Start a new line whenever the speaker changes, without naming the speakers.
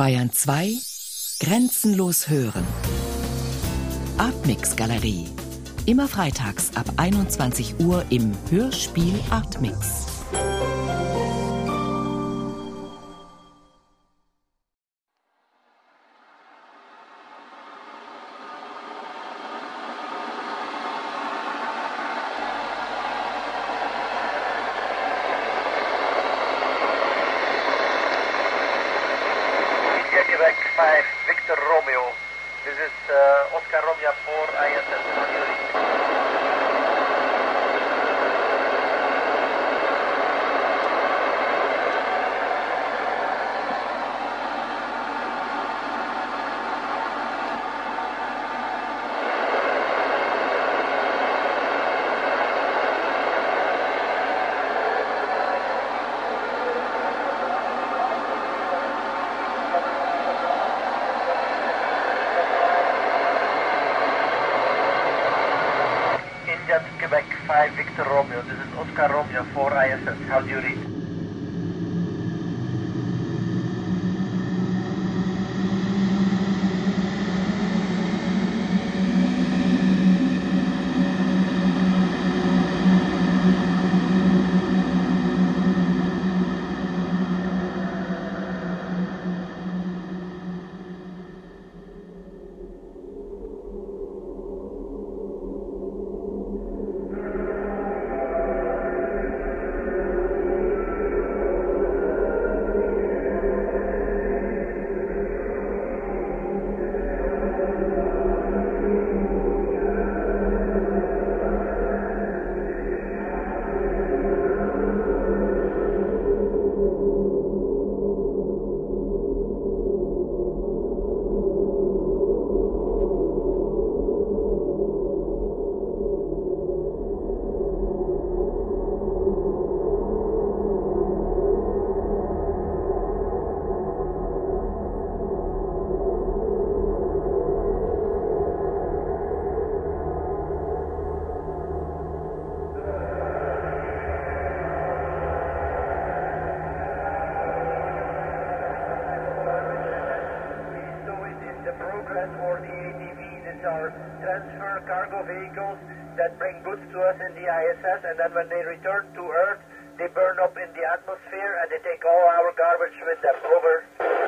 Bayern 2 Grenzenlos hören. Artmix Galerie. Immer freitags ab 21 Uhr im Hörspiel Artmix.
5, Victor Romeo. This is uh, Oscar Romeo 4, ISS. 5, Victor Romeo. This is Oscar Romeo 4, ISS. How do you read?
The progress or the ATV. These are transfer cargo vehicles that bring goods to us in the ISS, and then when they return to Earth, they burn up in the atmosphere and they take all our garbage with them. Over.